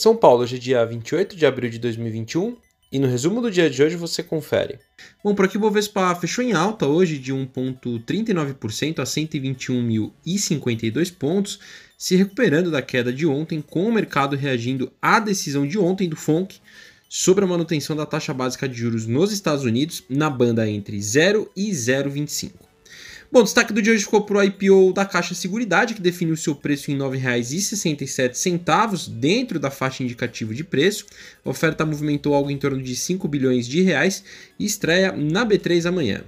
São Paulo, hoje é dia 28 de abril de 2021 e no resumo do dia de hoje você confere. Bom, por aqui o Bovespa fechou em alta hoje de 1,39% a 121.052 pontos, se recuperando da queda de ontem, com o mercado reagindo à decisão de ontem do FONC sobre a manutenção da taxa básica de juros nos Estados Unidos na banda entre 0 e 0,25. Bom, destaque do dia hoje ficou para o IPO da Caixa Seguridade, que definiu seu preço em R$ 9,67 dentro da faixa indicativa de preço. A oferta movimentou algo em torno de 5 bilhões de reais e estreia na B3 amanhã.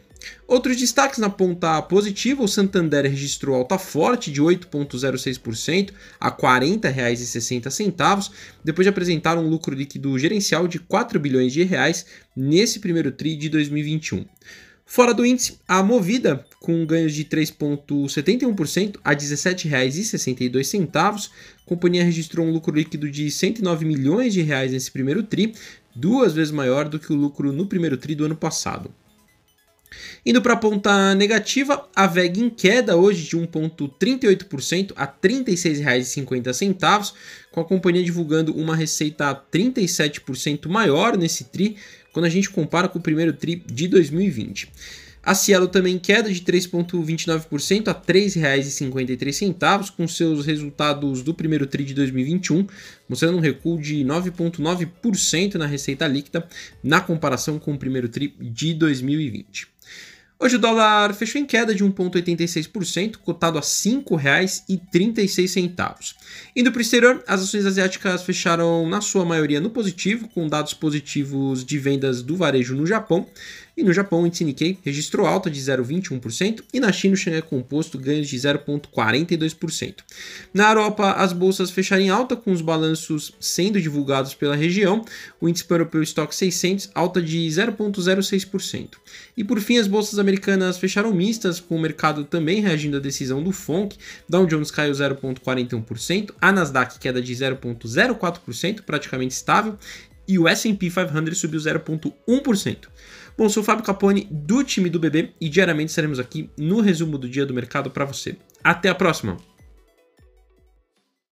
Outros destaques na ponta positiva, o Santander registrou alta forte de 8,06% a R$ 40,60, depois de apresentar um lucro líquido gerencial de 4 bilhões de reais nesse primeiro TRI de 2021. Fora do índice, a Movida, com ganhos de 3,71% a R$ 17,62, a companhia registrou um lucro líquido de 109 milhões de reais nesse primeiro TRI, duas vezes maior do que o lucro no primeiro TRI do ano passado. Indo para a ponta negativa, a VEG em queda hoje de 1,38% a R$ 36,50, com a companhia divulgando uma receita 37% maior nesse TRI, quando a gente compara com o primeiro TRI de 2020. A Cielo também queda de 3,29% a R$ 3,53, com seus resultados do primeiro TRI de 2021, mostrando um recuo de 9,9% na receita líquida na comparação com o primeiro TRI de 2020. Hoje o dólar fechou em queda de 1,86%, cotado a R$ 5,36. Indo para o exterior, as ações asiáticas fecharam na sua maioria no positivo, com dados positivos de vendas do varejo no Japão. E no Japão, o índice Nikkei registrou alta de 0,21% e na China o Xangai Composto ganhos de 0,42%. Na Europa, as bolsas fecharam em alta com os balanços sendo divulgados pela região. O índice europeu Stock 600 alta de 0,06%. E por fim, as bolsas americanas fecharam mistas, com o mercado também reagindo à decisão do FONC. Dow Jones caiu 0,41%, a Nasdaq queda de 0,04%, praticamente estável, e o S&P 500 subiu 0,1%. Bom, sou o Fábio Capone do time do BB e diariamente estaremos aqui no resumo do dia do mercado para você. Até a próxima!